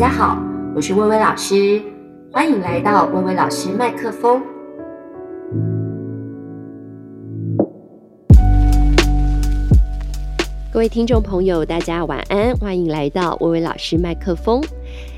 大家好，我是薇薇老师，欢迎来到薇薇老师麦克风。各位听众朋友，大家晚安，欢迎来到薇薇老师麦克风。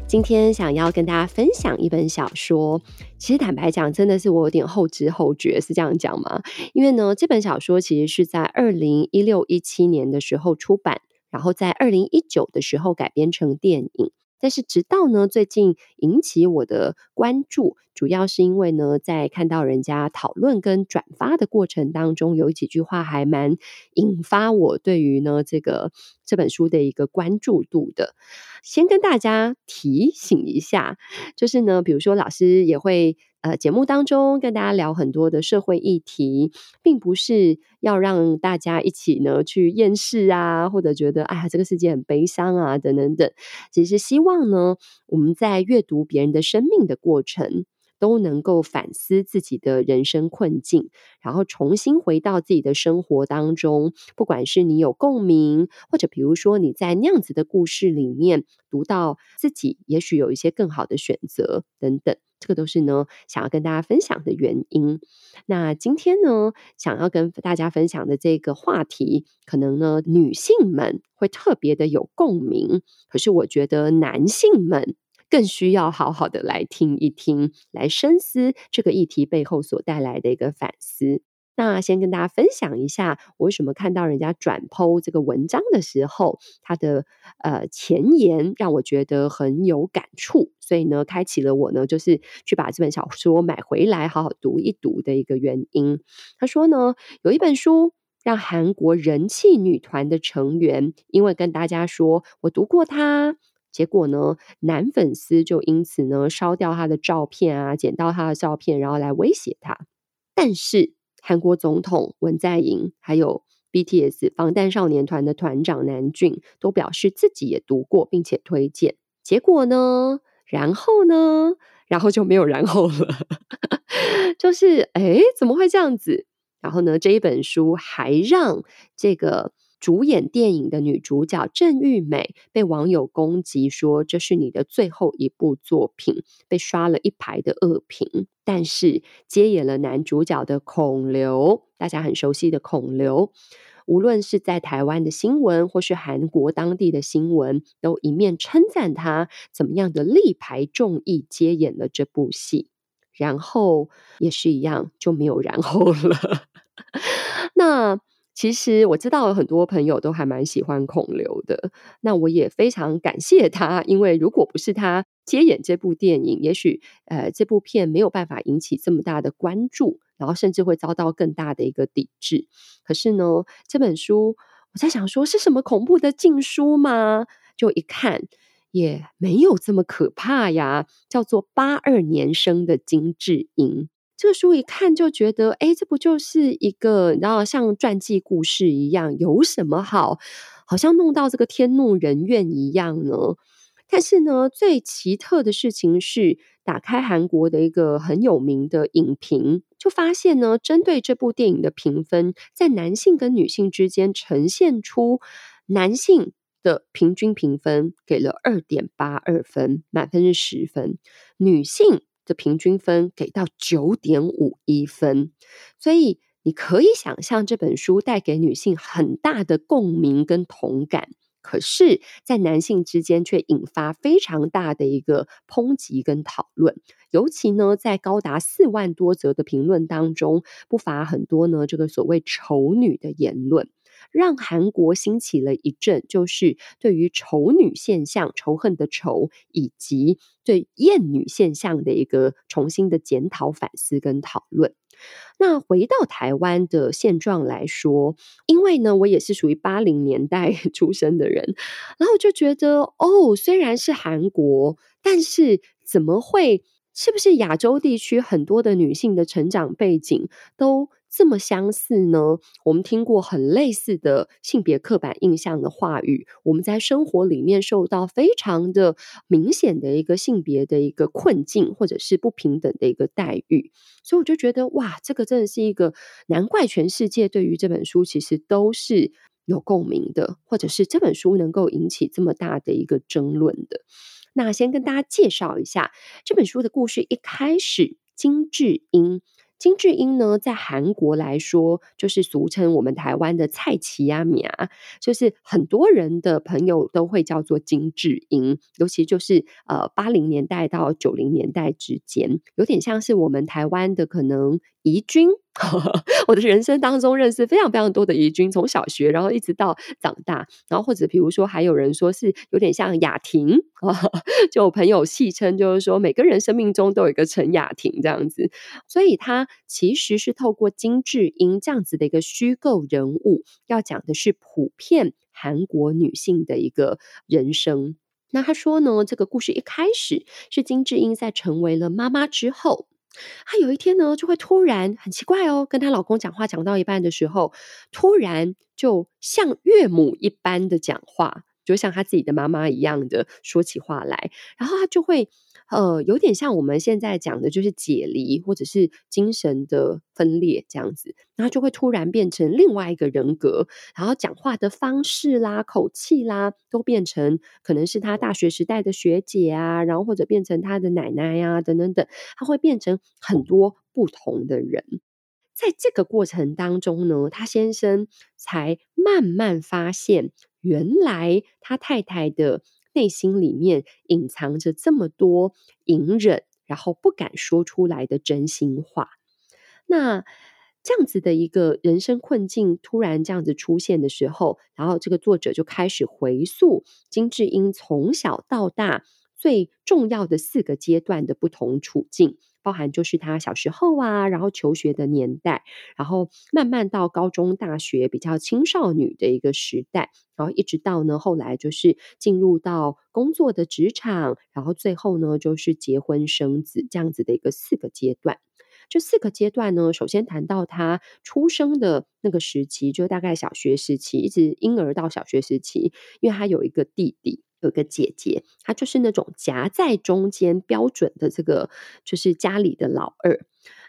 今天想要跟大家分享一本小说，其实坦白讲，真的是我有点后知后觉，是这样讲吗？因为呢，这本小说其实是在二零一六一七年的时候出版，然后在二零一九的时候改编成电影。但是直到呢，最近引起我的关注，主要是因为呢，在看到人家讨论跟转发的过程当中，有几句话还蛮引发我对于呢这个这本书的一个关注度的。先跟大家提醒一下，就是呢，比如说老师也会。呃，节目当中跟大家聊很多的社会议题，并不是要让大家一起呢去厌世啊，或者觉得哎呀这个世界很悲伤啊，等等等。只是希望呢，我们在阅读别人的生命的过程，都能够反思自己的人生困境，然后重新回到自己的生活当中。不管是你有共鸣，或者比如说你在那样子的故事里面读到自己，也许有一些更好的选择等等。这个都是呢，想要跟大家分享的原因。那今天呢，想要跟大家分享的这个话题，可能呢，女性们会特别的有共鸣。可是我觉得男性们更需要好好的来听一听，来深思这个议题背后所带来的一个反思。那先跟大家分享一下，我为什么看到人家转剖这个文章的时候，他的呃前言让我觉得很有感触，所以呢，开启了我呢，就是去把这本小说买回来好好读一读的一个原因。他说呢，有一本书让韩国人气女团的成员，因为跟大家说我读过他，结果呢，男粉丝就因此呢烧掉他的照片啊，捡到他的照片，然后来威胁他，但是。韩国总统文在寅，还有 BTS 防弹少年团的团长南俊都表示自己也读过，并且推荐。结果呢？然后呢？然后就没有然后了。就是，哎，怎么会这样子？然后呢？这一本书还让这个。主演电影的女主角郑玉美被网友攻击说，这是你的最后一部作品，被刷了一排的恶评。但是接演了男主角的孔刘，大家很熟悉的孔刘，无论是在台湾的新闻或是韩国当地的新闻，都一面称赞他怎么样的力排众议接演了这部戏。然后也是一样，就没有然后了。那。其实我知道有很多朋友都还蛮喜欢孔刘的，那我也非常感谢他，因为如果不是他接演这部电影，也许呃这部片没有办法引起这么大的关注，然后甚至会遭到更大的一个抵制。可是呢，这本书我在想说是什么恐怖的禁书吗？就一看也没有这么可怕呀，叫做八二年生的金智英。这个书一看就觉得，哎，这不就是一个，你知道，像传记故事一样，有什么好？好像弄到这个天怒人怨一样呢？但是呢，最奇特的事情是，打开韩国的一个很有名的影评，就发现呢，针对这部电影的评分，在男性跟女性之间呈现出男性的平均评分给了二点八二分，满分是十分，女性。的平均分给到九点五一分，所以你可以想象这本书带给女性很大的共鸣跟同感，可是，在男性之间却引发非常大的一个抨击跟讨论，尤其呢，在高达四万多则的评论当中，不乏很多呢这个所谓丑女的言论。让韩国兴起了一阵，就是对于仇女现象、仇恨的仇，以及对厌女现象的一个重新的检讨、反思跟讨论。那回到台湾的现状来说，因为呢，我也是属于八零年代 出生的人，然后就觉得，哦，虽然是韩国，但是怎么会？是不是亚洲地区很多的女性的成长背景都这么相似呢？我们听过很类似的性别刻板印象的话语，我们在生活里面受到非常的明显的一个性别的一个困境，或者是不平等的一个待遇，所以我就觉得哇，这个真的是一个难怪全世界对于这本书其实都是有共鸣的，或者是这本书能够引起这么大的一个争论的。那先跟大家介绍一下这本书的故事。一开始，金智英。金智英呢，在韩国来说，就是俗称我们台湾的蔡奇亚米啊，就是很多人的朋友都会叫做金智英，尤其就是呃八零年代到九零年代之间，有点像是我们台湾的可能怡君。我的人生当中认识非常非常多的怡君，从小学然后一直到长大，然后或者比如说还有人说是有点像雅婷，就朋友戏称就是说每个人生命中都有一个陈雅婷这样子，所以他其实是透过金智英这样子的一个虚构人物，要讲的是普遍韩国女性的一个人生。那他说呢，这个故事一开始是金智英在成为了妈妈之后。她有一天呢，就会突然很奇怪哦，跟她老公讲话讲到一半的时候，突然就像岳母一般的讲话，就像她自己的妈妈一样的说起话来，然后她就会。呃，有点像我们现在讲的，就是解离或者是精神的分裂这样子，然后就会突然变成另外一个人格，然后讲话的方式啦、口气啦，都变成可能是他大学时代的学姐啊，然后或者变成他的奶奶呀、啊，等等等，他会变成很多不同的人。在这个过程当中呢，他先生才慢慢发现，原来他太太的。内心里面隐藏着这么多隐忍，然后不敢说出来的真心话。那这样子的一个人生困境突然这样子出现的时候，然后这个作者就开始回溯金智英从小到大最重要的四个阶段的不同处境。包含就是他小时候啊，然后求学的年代，然后慢慢到高中、大学比较青少女的一个时代，然后一直到呢后来就是进入到工作的职场，然后最后呢就是结婚生子这样子的一个四个阶段。这四个阶段呢，首先谈到他出生的那个时期，就大概小学时期，一直婴儿到小学时期，因为他有一个弟弟。有个姐姐，她就是那种夹在中间标准的这个，就是家里的老二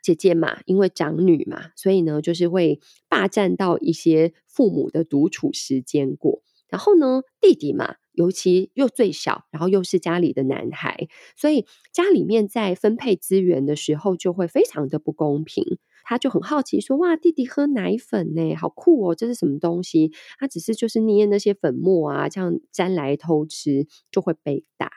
姐姐嘛，因为长女嘛，所以呢，就是会霸占到一些父母的独处时间过。然后呢，弟弟嘛，尤其又最小，然后又是家里的男孩，所以家里面在分配资源的时候就会非常的不公平。他就很好奇说：“哇，弟弟喝奶粉呢，好酷哦！这是什么东西？”他只是就是捏那些粉末啊，这样沾来偷吃就会被打。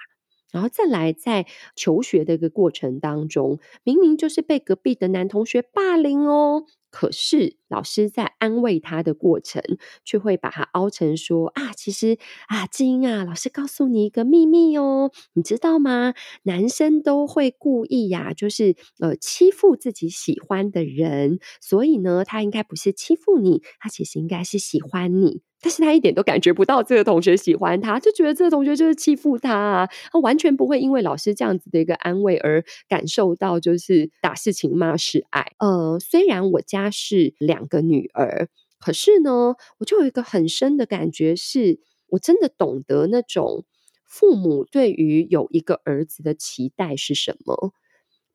然后再来在求学的一个过程当中，明明就是被隔壁的男同学霸凌哦。可是老师在安慰他的过程，却会把他凹成说啊，其实啊，志英啊，老师告诉你一个秘密哦，你知道吗？男生都会故意呀、就是呃欺负自己喜欢的人，所以呢，他应该不是欺负你，他其实应该是喜欢你。但是他一点都感觉不到这个同学喜欢他，就觉得这个同学就是欺负他啊，他完全不会因为老师这样子的一个安慰而感受到就是打是情骂是爱。呃，虽然我家是两个女儿，可是呢，我就有一个很深的感觉是，是我真的懂得那种父母对于有一个儿子的期待是什么，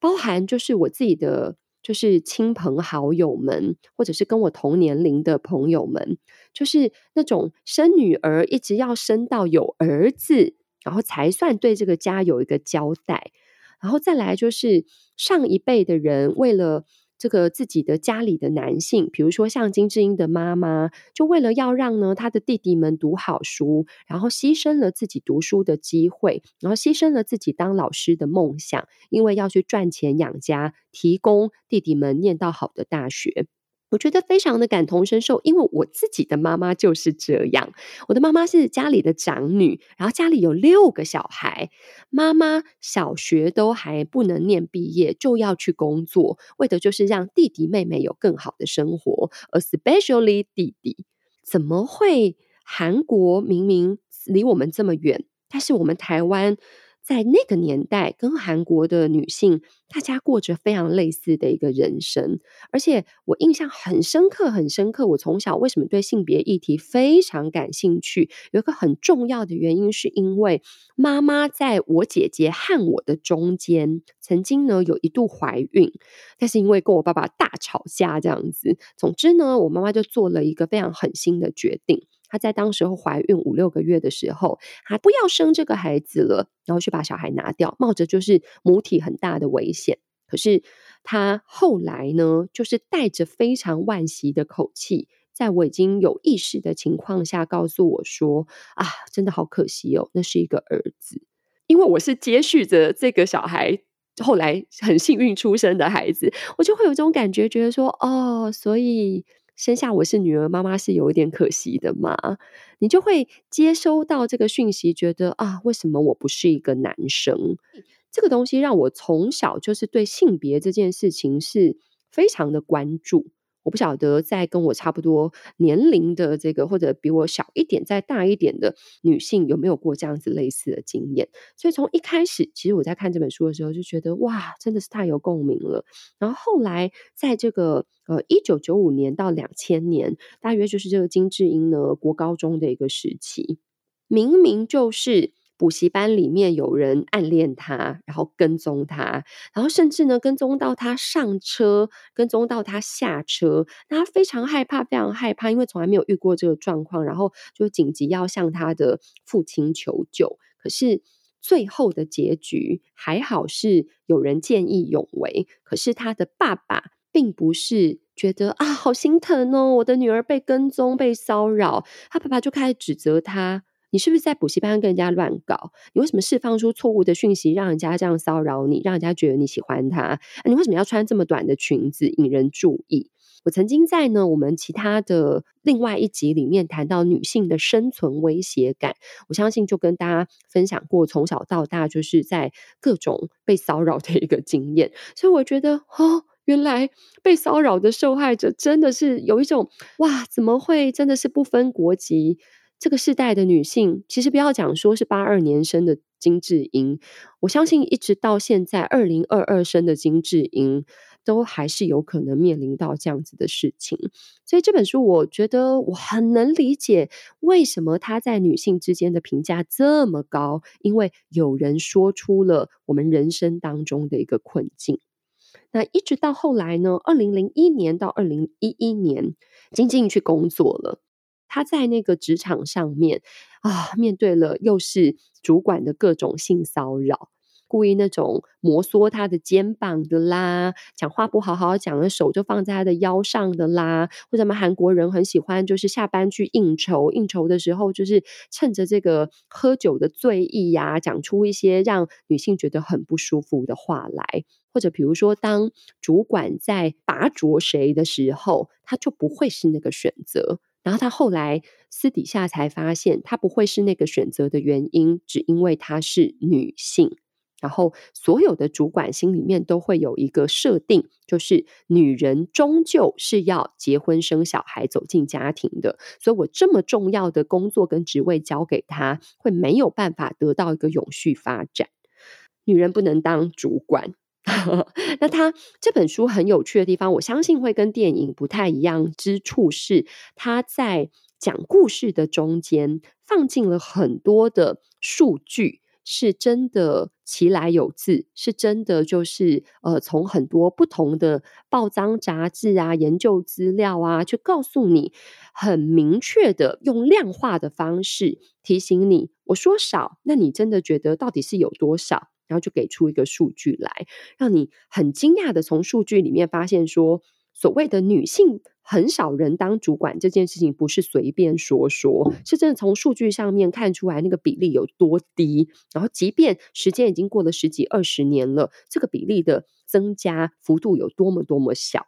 包含就是我自己的。就是亲朋好友们，或者是跟我同年龄的朋友们，就是那种生女儿一直要生到有儿子，然后才算对这个家有一个交代。然后再来就是上一辈的人为了。这个自己的家里的男性，比如说像金智英的妈妈，就为了要让呢他的弟弟们读好书，然后牺牲了自己读书的机会，然后牺牲了自己当老师的梦想，因为要去赚钱养家，提供弟弟们念到好的大学。我觉得非常的感同身受，因为我自己的妈妈就是这样。我的妈妈是家里的长女，然后家里有六个小孩，妈妈小学都还不能念毕业，就要去工作，为的就是让弟弟妹妹有更好的生活，especially 弟弟。怎么会？韩国明明离我们这么远，但是我们台湾。在那个年代，跟韩国的女性，大家过着非常类似的一个人生。而且我印象很深刻，很深刻。我从小为什么对性别议题非常感兴趣？有一个很重要的原因，是因为妈妈在我姐姐和我的中间，曾经呢有一度怀孕，但是因为跟我爸爸大吵架这样子，总之呢，我妈妈就做了一个非常狠心的决定。她在当时候怀孕五六个月的时候，她不要生这个孩子了，然后去把小孩拿掉，冒着就是母体很大的危险。可是她后来呢，就是带着非常惋惜的口气，在我已经有意识的情况下，告诉我说：“啊，真的好可惜哦，那是一个儿子，因为我是接续着这个小孩。”后来很幸运出生的孩子，我就会有这种感觉，觉得说哦，所以生下我是女儿，妈妈是有一点可惜的嘛。你就会接收到这个讯息，觉得啊，为什么我不是一个男生？这个东西让我从小就是对性别这件事情是非常的关注。我不晓得在跟我差不多年龄的这个，或者比我小一点、再大一点的女性，有没有过这样子类似的经验？所以从一开始，其实我在看这本书的时候，就觉得哇，真的是太有共鸣了。然后后来，在这个呃一九九五年到两千年，大约就是这个金智英呢国高中的一个时期，明明就是。补习班里面有人暗恋他，然后跟踪他，然后甚至呢跟踪到他上车，跟踪到他下车，他非常害怕，非常害怕，因为从来没有遇过这个状况，然后就紧急要向他的父亲求救。可是最后的结局还好是有人见义勇为，可是他的爸爸并不是觉得啊好心疼哦，我的女儿被跟踪被骚扰，他爸爸就开始指责他。你是不是在补习班跟人家乱搞？你为什么释放出错误的讯息，让人家这样骚扰你，让人家觉得你喜欢他？你为什么要穿这么短的裙子引人注意？我曾经在呢我们其他的另外一集里面谈到女性的生存威胁感，我相信就跟大家分享过从小到大就是在各种被骚扰的一个经验，所以我觉得哦，原来被骚扰的受害者真的是有一种哇，怎么会真的是不分国籍？这个世代的女性，其实不要讲说是八二年生的金智英，我相信一直到现在二零二二生的金智英，都还是有可能面临到这样子的事情。所以这本书，我觉得我很能理解为什么她在女性之间的评价这么高，因为有人说出了我们人生当中的一个困境。那一直到后来呢，二零零一年到二零一一年，金智英去工作了。他在那个职场上面啊，面对了又是主管的各种性骚扰，故意那种摩挲他的肩膀的啦，讲话不好好讲的手就放在他的腰上的啦，或者什么韩国人很喜欢，就是下班去应酬，应酬的时候就是趁着这个喝酒的醉意呀、啊，讲出一些让女性觉得很不舒服的话来，或者比如说当主管在拔擢谁的时候，他就不会是那个选择。然后他后来私底下才发现，他不会是那个选择的原因，只因为她是女性。然后所有的主管心里面都会有一个设定，就是女人终究是要结婚生小孩、走进家庭的。所以我这么重要的工作跟职位交给她，会没有办法得到一个永续发展。女人不能当主管。那他这本书很有趣的地方，我相信会跟电影不太一样之处是，他在讲故事的中间放进了很多的数据，是真的其来有自，是真的就是呃，从很多不同的报章杂志啊、研究资料啊，去告诉你很明确的用量化的方式提醒你，我说少，那你真的觉得到底是有多少？然后就给出一个数据来，让你很惊讶的从数据里面发现说，所谓的女性很少人当主管这件事情不是随便说说，是真的从数据上面看出来那个比例有多低。然后，即便时间已经过了十几二十年了，这个比例的增加幅度有多么多么小。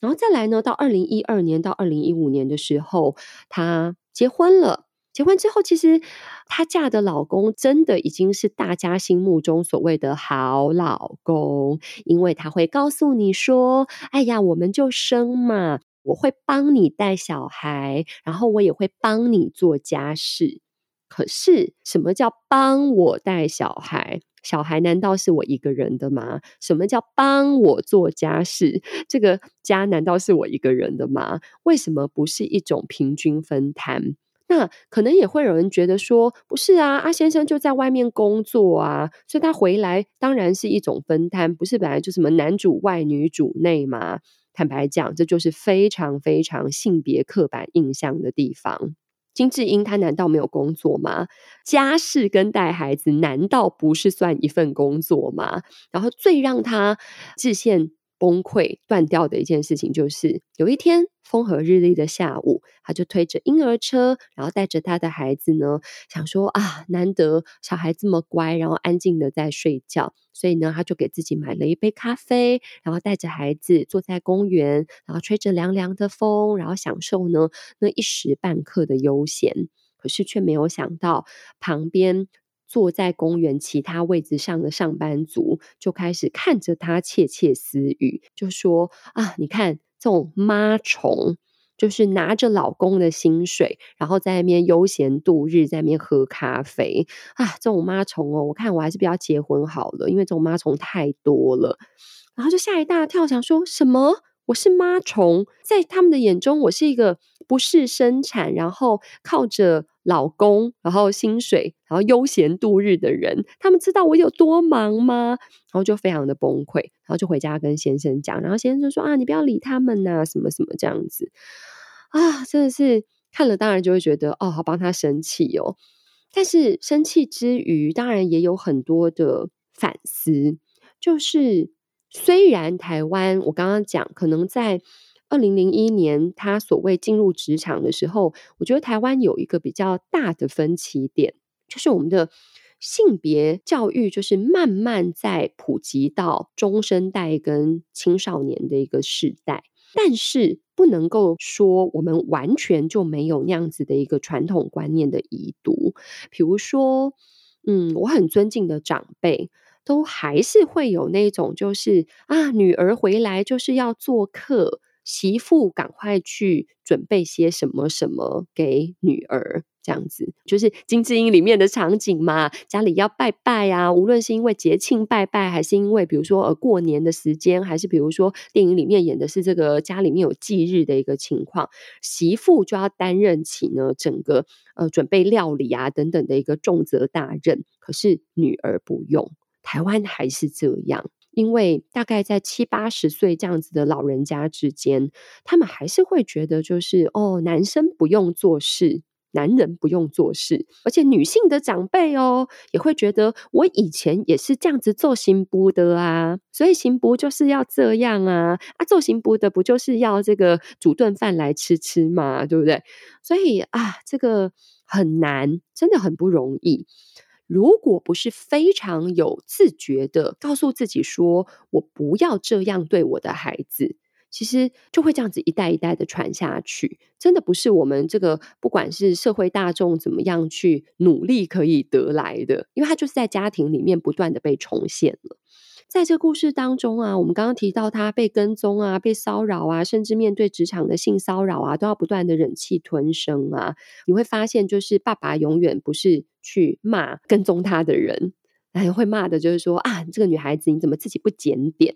然后再来呢，到二零一二年到二零一五年的时候，她结婚了。结婚之后，其实她嫁的老公真的已经是大家心目中所谓的好老公，因为他会告诉你说：“哎呀，我们就生嘛，我会帮你带小孩，然后我也会帮你做家事。”可是，什么叫帮我带小孩？小孩难道是我一个人的吗？什么叫帮我做家事？这个家难道是我一个人的吗？为什么不是一种平均分摊？那可能也会有人觉得说，不是啊，阿先生就在外面工作啊，所以他回来当然是一种分摊，不是本来就什么男主外女主内嘛？坦白讲，这就是非常非常性别刻板印象的地方。金智英她难道没有工作吗？家事跟带孩子难道不是算一份工作吗？然后最让她致歉崩溃断掉的一件事情，就是有一天风和日丽的下午，他就推着婴儿车，然后带着他的孩子呢，想说啊，难得小孩这么乖，然后安静的在睡觉，所以呢，他就给自己买了一杯咖啡，然后带着孩子坐在公园，然后吹着凉凉的风，然后享受呢那一时半刻的悠闲。可是却没有想到旁边。坐在公园其他位置上的上班族就开始看着他窃窃私语，就说：“啊，你看这种妈虫，就是拿着老公的薪水，然后在那边悠闲度日，在那边喝咖啡啊，这种妈虫哦，我看我还是不要结婚好了，因为这种妈虫太多了。”然后就吓一大跳，想说什么？我是妈虫，在他们的眼中，我是一个不是生产，然后靠着老公，然后薪水，然后悠闲度日的人。他们知道我有多忙吗？然后就非常的崩溃，然后就回家跟先生讲，然后先生就说啊，你不要理他们呐、啊，什么什么这样子啊，真的是看了当然就会觉得哦，好帮他生气哦。但是生气之余，当然也有很多的反思，就是。虽然台湾，我刚刚讲，可能在二零零一年他所谓进入职场的时候，我觉得台湾有一个比较大的分歧点，就是我们的性别教育就是慢慢在普及到中生代跟青少年的一个世代，但是不能够说我们完全就没有那样子的一个传统观念的遗毒，比如说，嗯，我很尊敬的长辈。都还是会有那种，就是啊，女儿回来就是要做客，媳妇赶快去准备些什么什么给女儿，这样子，就是金智英里面的场景嘛，家里要拜拜啊，无论是因为节庆拜拜，还是因为比如说呃过年的时间，还是比如说电影里面演的是这个家里面有忌日的一个情况，媳妇就要担任起呢整个呃准备料理啊等等的一个重责大任，可是女儿不用。台湾还是这样，因为大概在七八十岁这样子的老人家之间，他们还是会觉得，就是哦，男生不用做事，男人不用做事，而且女性的长辈哦，也会觉得我以前也是这样子做媳妇的啊，所以媳妇就是要这样啊，啊，做媳妇的不就是要这个煮顿饭来吃吃嘛，对不对？所以啊，这个很难，真的很不容易。如果不是非常有自觉的告诉自己说，我不要这样对我的孩子，其实就会这样子一代一代的传下去。真的不是我们这个不管是社会大众怎么样去努力可以得来的，因为它就是在家庭里面不断的被重现了。在这故事当中啊，我们刚刚提到他被跟踪啊、被骚扰啊，甚至面对职场的性骚扰啊，都要不断的忍气吞声啊。你会发现，就是爸爸永远不是去骂跟踪他的人，还会骂的就是说啊，这个女孩子你怎么自己不检点？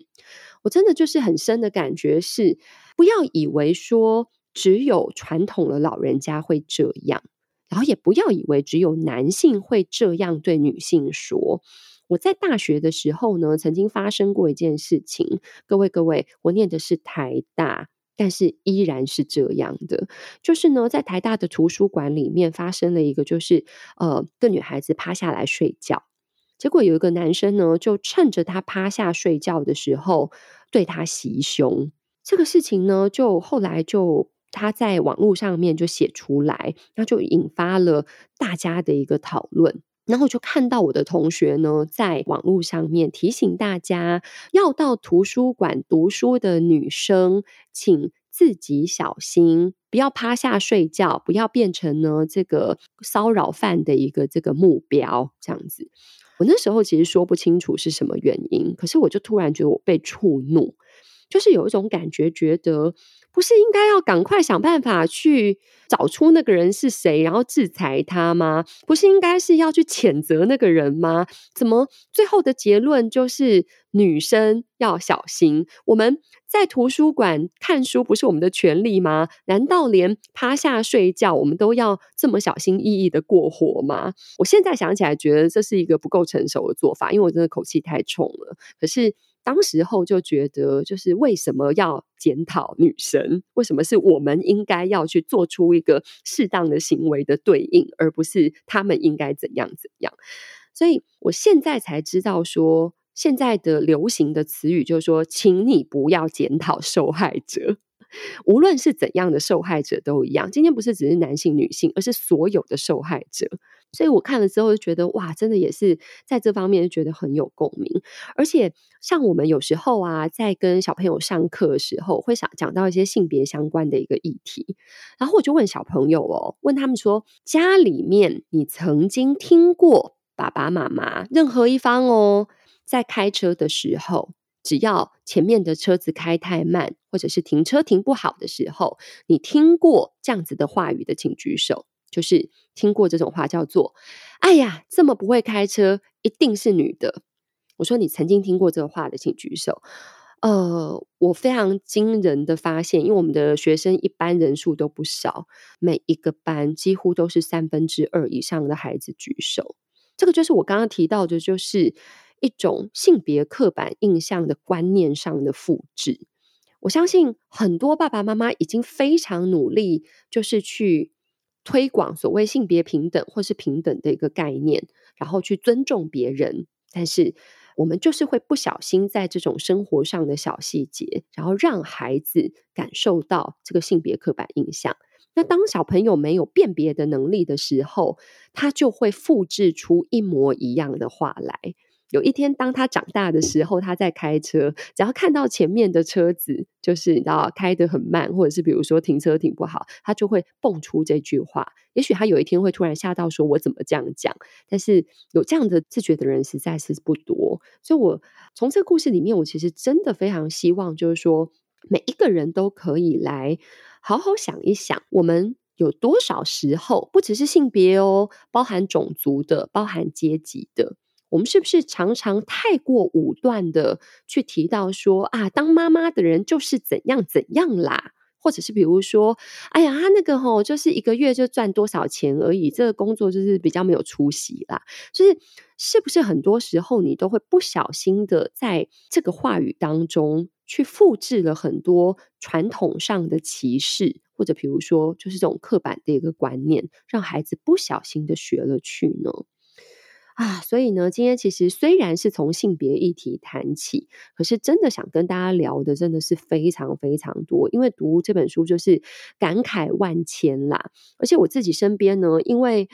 我真的就是很深的感觉是，不要以为说只有传统的老人家会这样，然后也不要以为只有男性会这样对女性说。我在大学的时候呢，曾经发生过一件事情。各位各位，我念的是台大，但是依然是这样的。就是呢，在台大的图书馆里面发生了一个，就是呃，个女孩子趴下来睡觉，结果有一个男生呢，就趁着她趴下睡觉的时候对她袭胸。这个事情呢，就后来就他在网络上面就写出来，那就引发了大家的一个讨论。然后我就看到我的同学呢，在网络上面提醒大家，要到图书馆读书的女生，请自己小心，不要趴下睡觉，不要变成呢这个骚扰犯的一个这个目标。这样子，我那时候其实说不清楚是什么原因，可是我就突然觉得我被触怒，就是有一种感觉，觉得。不是应该要赶快想办法去找出那个人是谁，然后制裁他吗？不是应该是要去谴责那个人吗？怎么最后的结论就是女生要小心？我们在图书馆看书不是我们的权利吗？难道连趴下睡觉我们都要这么小心翼翼的过活吗？我现在想起来觉得这是一个不够成熟的做法，因为我真的口气太冲了。可是当时候就觉得，就是为什么要检讨女神？为什么是我们应该要去做出一个适当的行为的对应，而不是他们应该怎样怎样？所以我现在才知道说，现在的流行的词语就是说，请你不要检讨受害者。无论是怎样的受害者都一样，今天不是只是男性、女性，而是所有的受害者。所以我看了之后就觉得，哇，真的也是在这方面觉得很有共鸣。而且像我们有时候啊，在跟小朋友上课的时候，会想讲到一些性别相关的一个议题，然后我就问小朋友哦，问他们说，家里面你曾经听过爸爸妈妈任何一方哦，在开车的时候。只要前面的车子开太慢，或者是停车停不好的时候，你听过这样子的话语的，请举手。就是听过这种话，叫做“哎呀，这么不会开车，一定是女的。”我说你曾经听过这个话的，请举手。呃，我非常惊人的发现，因为我们的学生一般人数都不少，每一个班几乎都是三分之二以上的孩子举手。这个就是我刚刚提到的，就是。一种性别刻板印象的观念上的复制，我相信很多爸爸妈妈已经非常努力，就是去推广所谓性别平等或是平等的一个概念，然后去尊重别人。但是我们就是会不小心在这种生活上的小细节，然后让孩子感受到这个性别刻板印象。那当小朋友没有辨别的能力的时候，他就会复制出一模一样的话来。有一天，当他长大的时候，他在开车，只要看到前面的车子，就是你知道开得很慢，或者是比如说停车停不好，他就会蹦出这句话。也许他有一天会突然吓到，说我怎么这样讲？但是有这样的自觉的人实在是不多。所以，我从这个故事里面，我其实真的非常希望，就是说每一个人都可以来好好想一想，我们有多少时候，不只是性别哦，包含种族的，包含阶级的。我们是不是常常太过武断的去提到说啊，当妈妈的人就是怎样怎样啦，或者是比如说，哎呀，他那个吼就是一个月就赚多少钱而已，这个工作就是比较没有出息啦。就是是不是很多时候你都会不小心的在这个话语当中去复制了很多传统上的歧视，或者比如说就是这种刻板的一个观念，让孩子不小心的学了去呢？啊，所以呢，今天其实虽然是从性别议题谈起，可是真的想跟大家聊的真的是非常非常多，因为读这本书就是感慨万千啦。而且我自己身边呢，因为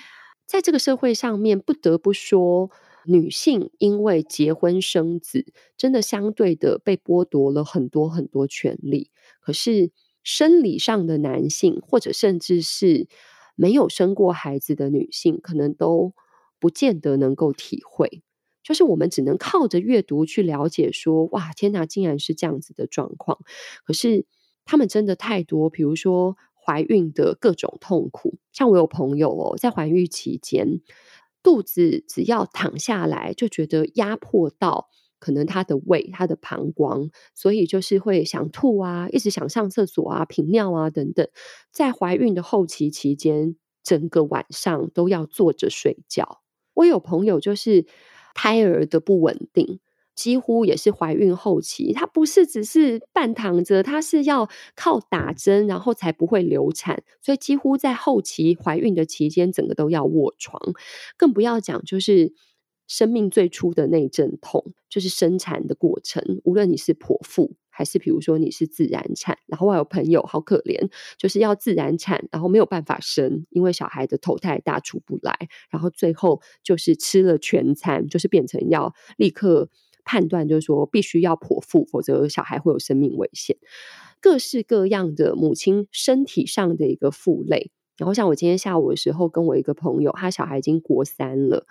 在这个社会上面，不得不说，女性因为结婚生子，真的相对的被剥夺了很多很多权利。可是生理上的男性，或者甚至是没有生过孩子的女性，可能都。不见得能够体会，就是我们只能靠着阅读去了解说，哇，天哪，竟然是这样子的状况。可是他们真的太多，比如说怀孕的各种痛苦，像我有朋友哦，在怀孕期间，肚子只要躺下来就觉得压迫到可能他的胃、他的膀胱，所以就是会想吐啊，一直想上厕所啊、频尿啊等等。在怀孕的后期期间，整个晚上都要坐着睡觉。我有朋友就是胎儿的不稳定，几乎也是怀孕后期，她不是只是半躺着，她是要靠打针，然后才不会流产，所以几乎在后期怀孕的期间，整个都要卧床，更不要讲就是生命最初的那阵痛，就是生产的过程，无论你是剖腹。还是比如说你是自然产，然后我有朋友好可怜，就是要自然产，然后没有办法生，因为小孩的头太大出不来，然后最后就是吃了全餐，就是变成要立刻判断，就是说必须要剖腹，否则小孩会有生命危险。各式各样的母亲身体上的一个负累，然后像我今天下午的时候，跟我一个朋友，他小孩已经国三了，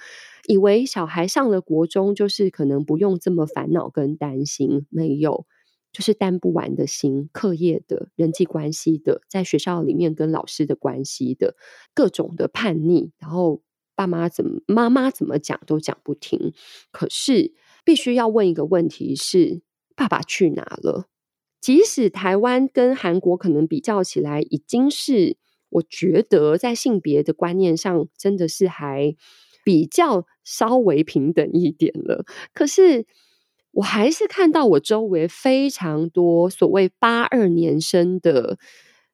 以为小孩上了国中，就是可能不用这么烦恼跟担心，没有。就是担不完的心，课业的、人际关系的，在学校里面跟老师的关系的，各种的叛逆，然后爸妈怎么、妈妈怎么讲都讲不听。可是必须要问一个问题是：爸爸去哪了？即使台湾跟韩国可能比较起来，已经是我觉得在性别的观念上，真的是还比较稍微平等一点了。可是。我还是看到我周围非常多所谓八二年生的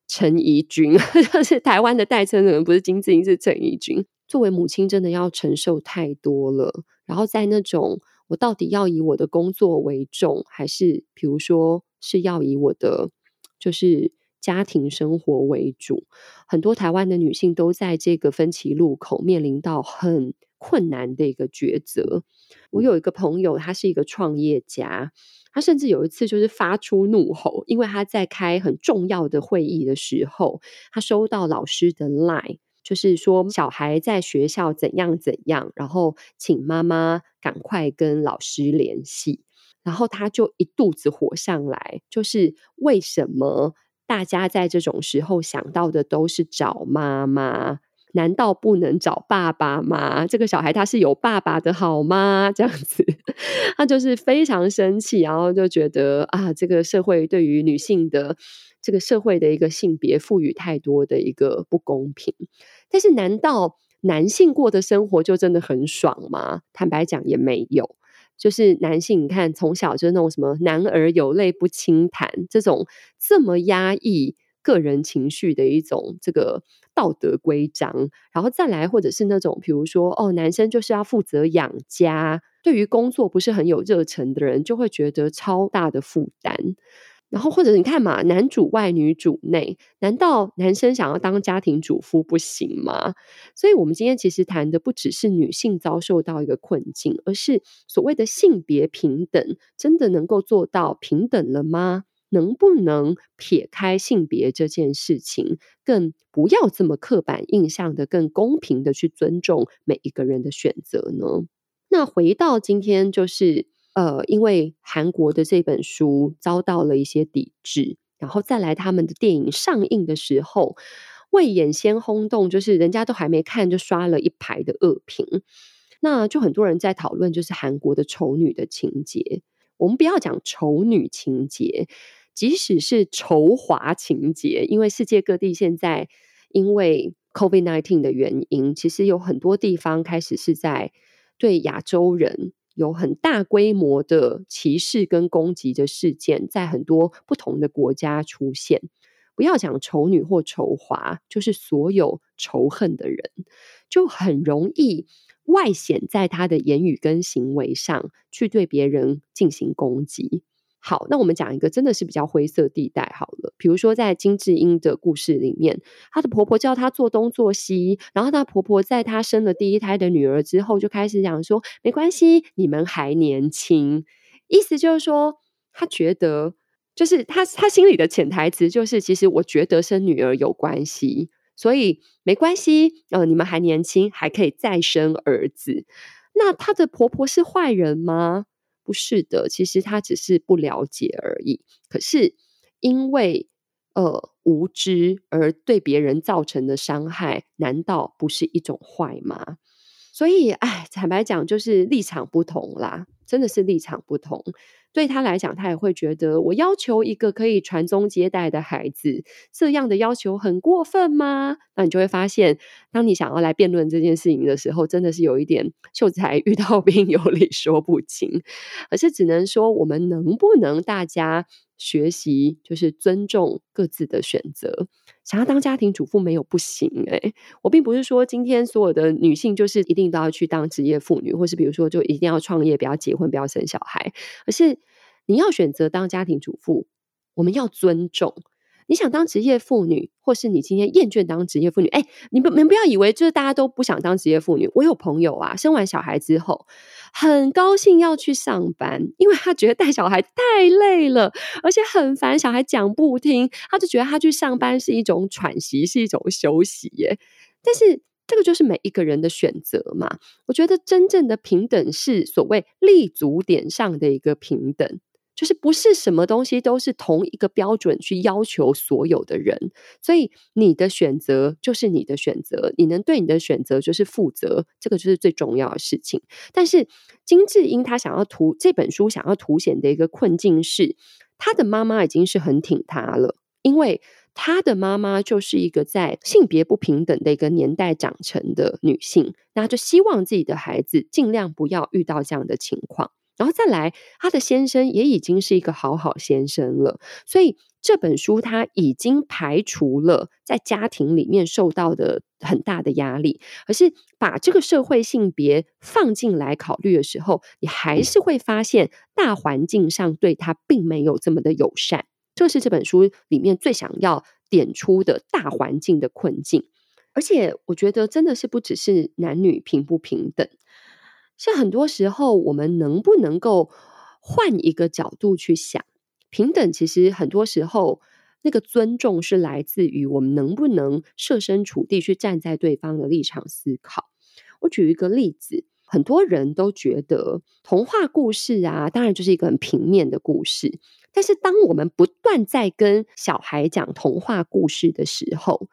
陈怡君，就是台湾的代称可能不是金智英，是陈怡君。作为母亲，真的要承受太多了。然后在那种我到底要以我的工作为重，还是比如说是要以我的就是家庭生活为主？很多台湾的女性都在这个分歧路口面临到很困难的一个抉择。我有一个朋友，他是一个创业家，他甚至有一次就是发出怒吼，因为他在开很重要的会议的时候，他收到老师的 line，就是说小孩在学校怎样怎样，然后请妈妈赶快跟老师联系，然后他就一肚子火上来，就是为什么大家在这种时候想到的都是找妈妈？难道不能找爸爸吗？这个小孩他是有爸爸的好吗？这样子，他就是非常生气，然后就觉得啊，这个社会对于女性的这个社会的一个性别赋予太多的一个不公平。但是，难道男性过的生活就真的很爽吗？坦白讲，也没有。就是男性，你看从小就是那种什么“男儿有泪不轻弹”这种这么压抑个人情绪的一种这个。道德规章，然后再来，或者是那种，比如说，哦，男生就是要负责养家，对于工作不是很有热忱的人，就会觉得超大的负担。然后，或者你看嘛，男主外女主内，难道男生想要当家庭主妇不行吗？所以，我们今天其实谈的不只是女性遭受到一个困境，而是所谓的性别平等，真的能够做到平等了吗？能不能撇开性别这件事情，更不要这么刻板印象的，更公平的去尊重每一个人的选择呢？那回到今天，就是呃，因为韩国的这本书遭到了一些抵制，然后再来他们的电影上映的时候，未演先轰动，就是人家都还没看就刷了一排的恶评，那就很多人在讨论，就是韩国的丑女的情节。我们不要讲丑女情节。即使是仇华情节，因为世界各地现在因为 COVID-19 的原因，其实有很多地方开始是在对亚洲人有很大规模的歧视跟攻击的事件，在很多不同的国家出现。不要讲丑女或仇华，就是所有仇恨的人，就很容易外显在他的言语跟行为上去对别人进行攻击。好，那我们讲一个真的是比较灰色地带好了。比如说，在金智英的故事里面，她的婆婆叫她做东做西，然后她婆婆在她生了第一胎的女儿之后，就开始讲说：“没关系，你们还年轻。”意思就是说，她觉得，就是她她心里的潜台词就是，其实我觉得生女儿有关系，所以没关系。呃，你们还年轻，还可以再生儿子。那她的婆婆是坏人吗？不是的，其实他只是不了解而已。可是因为呃无知而对别人造成的伤害，难道不是一种坏吗？所以，哎，坦白讲，就是立场不同啦，真的是立场不同。对他来讲，他也会觉得，我要求一个可以传宗接代的孩子，这样的要求很过分吗？那你就会发现，当你想要来辩论这件事情的时候，真的是有一点秀才遇到 兵，有理说不清。而是只能说，我们能不能大家学习，就是尊重各自的选择。想要当家庭主妇没有不行诶、我并不是说今天所有的女性就是一定都要去当职业妇女，或是比如说就一定要创业，不要结婚，不要生小孩，而是你要选择当家庭主妇，我们要尊重。你想当职业妇女，或是你今天厌倦当职业妇女，哎，你们你们不要以为就是大家都不想当职业妇女。我有朋友啊，生完小孩之后很高兴要去上班，因为他觉得带小孩太累了，而且很烦，小孩讲不听，他就觉得他去上班是一种喘息，是一种休息耶。但是这个就是每一个人的选择嘛。我觉得真正的平等是所谓立足点上的一个平等。就是不是什么东西都是同一个标准去要求所有的人，所以你的选择就是你的选择，你能对你的选择就是负责，这个就是最重要的事情。但是金智英她想要图这本书想要凸显的一个困境是，她的妈妈已经是很挺她了，因为她的妈妈就是一个在性别不平等的一个年代长成的女性，那就希望自己的孩子尽量不要遇到这样的情况。然后再来，她的先生也已经是一个好好先生了，所以这本书他已经排除了在家庭里面受到的很大的压力，而是把这个社会性别放进来考虑的时候，你还是会发现大环境上对他并没有这么的友善。这是这本书里面最想要点出的大环境的困境，而且我觉得真的是不只是男女平不平等。像很多时候，我们能不能够换一个角度去想平等？其实很多时候，那个尊重是来自于我们能不能设身处地去站在对方的立场思考。我举一个例子，很多人都觉得童话故事啊，当然就是一个很平面的故事。但是，当我们不断在跟小孩讲童话故事的时候，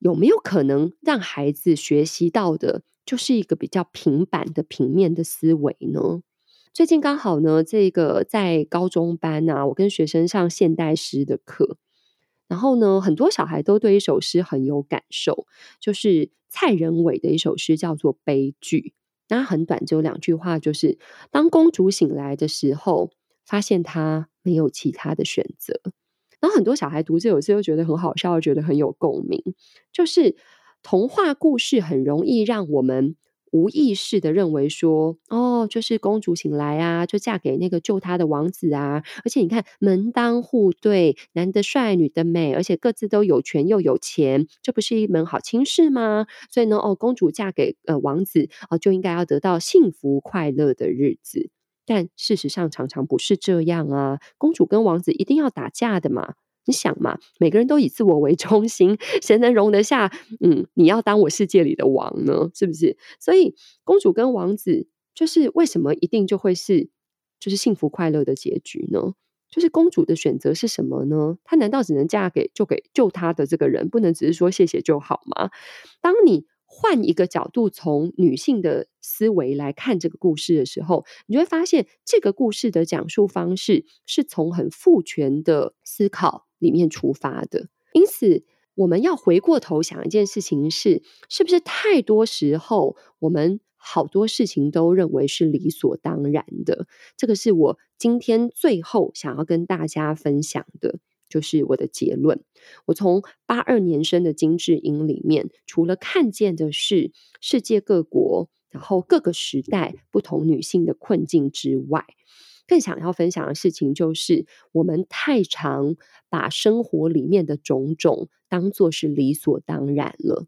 有没有可能让孩子学习到的？就是一个比较平板的平面的思维呢。最近刚好呢，这个在高中班啊，我跟学生上现代诗的课，然后呢，很多小孩都对一首诗很有感受，就是蔡仁伟的一首诗叫做《悲剧》，那很短，只有两句话，就是当公主醒来的时候，发现她没有其他的选择。然后很多小孩读这首诗又觉得很好笑，又觉得很有共鸣，就是。童话故事很容易让我们无意识的认为说，哦，就是公主醒来啊，就嫁给那个救她的王子啊。而且你看，门当户对，男的帅，女的美，而且各自都有权又有钱，这不是一门好亲事吗？所以呢，哦，公主嫁给呃王子，哦，就应该要得到幸福快乐的日子。但事实上常常不是这样啊，公主跟王子一定要打架的嘛。你想嘛，每个人都以自我为中心，谁能容得下？嗯，你要当我世界里的王呢？是不是？所以公主跟王子，就是为什么一定就会是就是幸福快乐的结局呢？就是公主的选择是什么呢？她难道只能嫁给就给救她的这个人，不能只是说谢谢就好吗？当你。换一个角度，从女性的思维来看这个故事的时候，你就会发现这个故事的讲述方式是从很父权的思考里面出发的。因此，我们要回过头想一件事情是：是不是太多时候我们好多事情都认为是理所当然的？这个是我今天最后想要跟大家分享的。就是我的结论。我从八二年生的金智英里面，除了看见的是世界各国，然后各个时代不同女性的困境之外，更想要分享的事情就是，我们太常把生活里面的种种当作是理所当然了。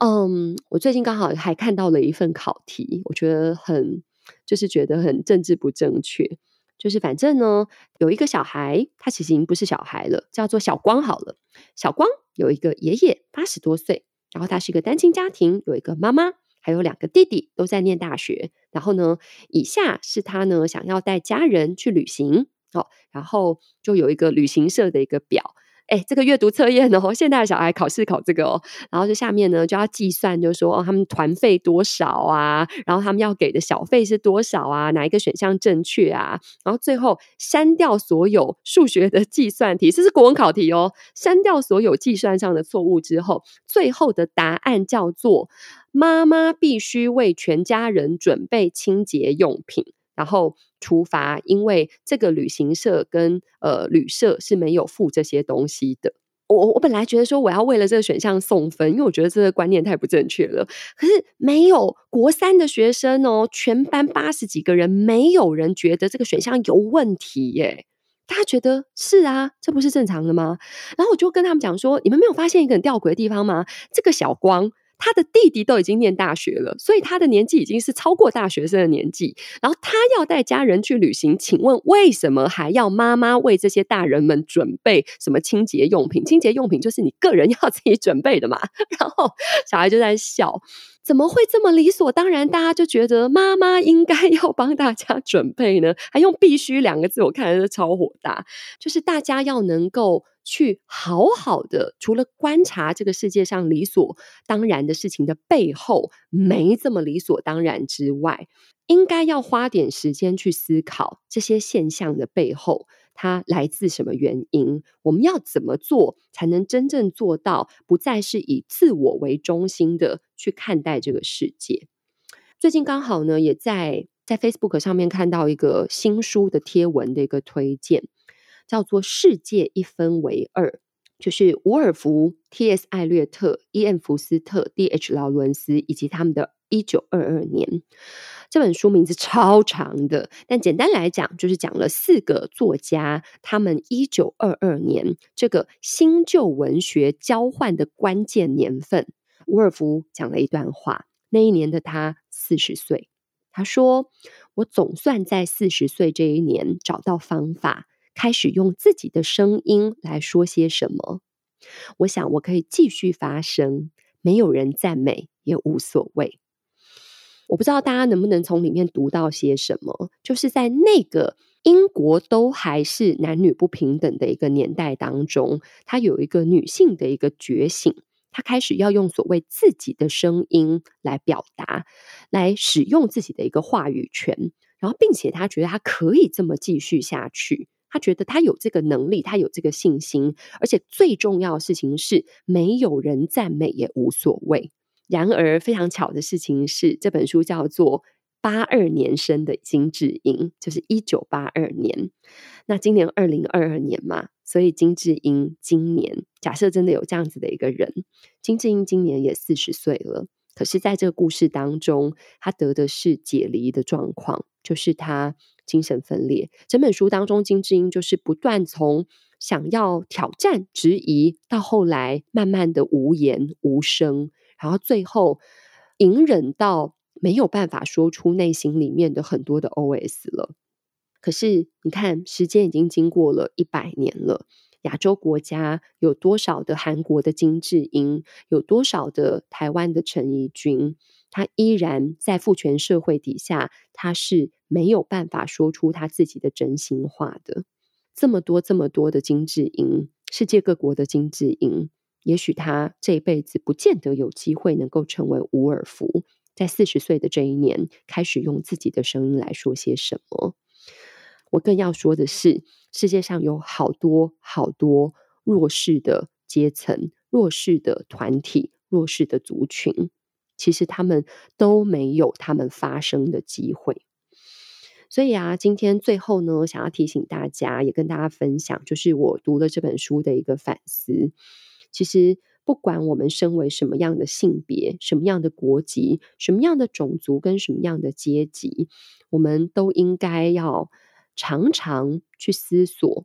嗯，我最近刚好还看到了一份考题，我觉得很，就是觉得很政治不正确。就是反正呢，有一个小孩，他其实已经不是小孩了，叫做小光好了。小光有一个爷爷，八十多岁，然后他是一个单亲家庭，有一个妈妈，还有两个弟弟都在念大学。然后呢，以下是他呢想要带家人去旅行，哦，然后就有一个旅行社的一个表。哎，这个阅读测验哦，现在的小孩考试考这个哦，然后就下面呢就要计算，就是说哦，他们团费多少啊？然后他们要给的小费是多少啊？哪一个选项正确啊？然后最后删掉所有数学的计算题，这是国文考题哦，删掉所有计算上的错误之后，最后的答案叫做妈妈必须为全家人准备清洁用品。然后处罚，因为这个旅行社跟呃旅社是没有付这些东西的。我我本来觉得说我要为了这个选项送分，因为我觉得这个观念太不正确了。可是没有国三的学生哦，全班八十几个人，没有人觉得这个选项有问题耶。大家觉得是啊，这不是正常的吗？然后我就跟他们讲说，你们没有发现一个很吊诡的地方吗？这个小光。他的弟弟都已经念大学了，所以他的年纪已经是超过大学生的年纪。然后他要带家人去旅行，请问为什么还要妈妈为这些大人们准备什么清洁用品？清洁用品就是你个人 要自己准备的嘛。然后小孩就在笑。怎么会这么理所当然？大家就觉得妈妈应该 要帮大家准备呢？还用“必须”两个字，我看的是超火大。就是大家要能够去好好的，除了观察这个世界上理所当然的事情的背后没这么理所当然之外，应该要花点时间去思考这些现象的背后。它来自什么原因？我们要怎么做才能真正做到不再是以自我为中心的去看待这个世界？最近刚好呢，也在在 Facebook 上面看到一个新书的贴文的一个推荐，叫做《世界一分为二》，就是伍尔夫、T.S. 艾略特、E.M. 福斯特、D.H. 劳伦斯以及他们的一九二二年。这本书名字超长的，但简单来讲，就是讲了四个作家他们一九二二年这个新旧文学交换的关键年份。伍尔夫讲了一段话，那一年的他四十岁，他说：“我总算在四十岁这一年找到方法，开始用自己的声音来说些什么。我想我可以继续发声，没有人赞美也无所谓。”我不知道大家能不能从里面读到些什么，就是在那个英国都还是男女不平等的一个年代当中，她有一个女性的一个觉醒，她开始要用所谓自己的声音来表达，来使用自己的一个话语权，然后并且她觉得她可以这么继续下去，他觉得他有这个能力，他有这个信心，而且最重要的事情是，没有人赞美也无所谓。然而，非常巧的事情是，这本书叫做《八二年生的金智英》，就是一九八二年。那今年二零二二年嘛，所以金智英今年，假设真的有这样子的一个人，金智英今年也四十岁了。可是，在这个故事当中，他得的是解离的状况，就是他精神分裂。整本书当中，金智英就是不断从想要挑战、质疑，到后来慢慢的无言无声。然后最后隐忍到没有办法说出内心里面的很多的 OS 了。可是你看，时间已经经过了一百年了，亚洲国家有多少的韩国的金智英，有多少的台湾的陈怡君，他依然在父权社会底下，他是没有办法说出他自己的真心话的。这么多这么多的金智英，世界各国的金智英。也许他这一辈子不见得有机会能够成为伍尔夫，在四十岁的这一年，开始用自己的声音来说些什么。我更要说的是，世界上有好多好多弱势的阶层、弱势的团体、弱势的族群，其实他们都没有他们发声的机会。所以啊，今天最后呢，想要提醒大家，也跟大家分享，就是我读了这本书的一个反思。其实，不管我们身为什么样的性别、什么样的国籍、什么样的种族跟什么样的阶级，我们都应该要常常去思索，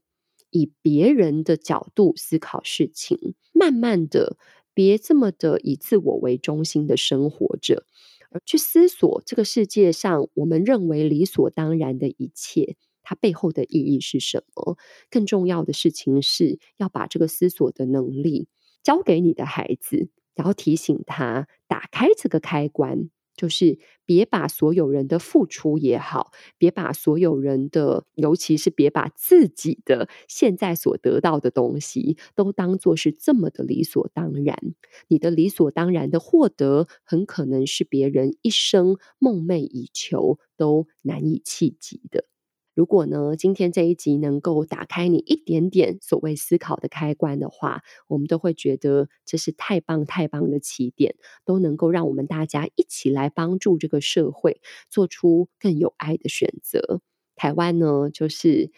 以别人的角度思考事情，慢慢的，别这么的以自我为中心的生活着，而去思索这个世界上我们认为理所当然的一切，它背后的意义是什么？更重要的事情是要把这个思索的能力交给你的孩子，然后提醒他打开这个开关，就是别把所有人的付出也好，别把所有人的，尤其是别把自己的现在所得到的东西都当做是这么的理所当然。你的理所当然的获得，很可能是别人一生梦寐以求都难以企及的。如果呢，今天这一集能够打开你一点点所谓思考的开关的话，我们都会觉得这是太棒太棒的起点，都能够让我们大家一起来帮助这个社会做出更有爱的选择。台湾呢，就是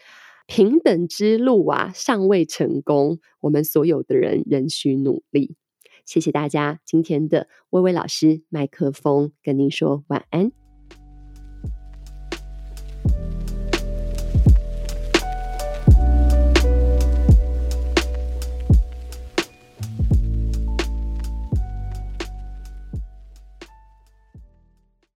平等之路啊，尚未成功，我们所有的人仍需努力。谢谢大家，今天的薇薇老师麦克风跟您说晚安。